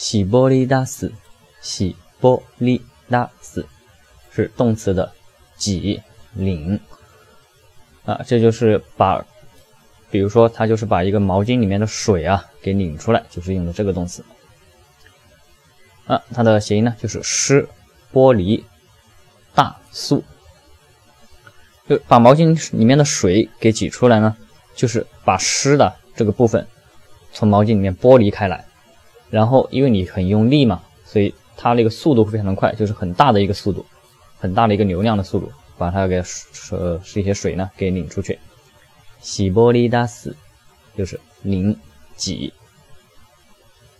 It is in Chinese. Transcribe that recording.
洗玻璃打死，洗玻璃打死是动词的挤拧啊，这就是把，比如说他就是把一个毛巾里面的水啊给拧出来，就是用的这个动词啊，它的谐音呢就是湿玻璃大素，就把毛巾里面的水给挤出来呢，就是把湿的这个部分从毛巾里面剥离开来。然后，因为你很用力嘛，所以它那个速度会非常的快，就是很大的一个速度，很大的一个流量的速度，把它给呃是一些水呢给拧出去。洗玻璃打死，就是拧挤。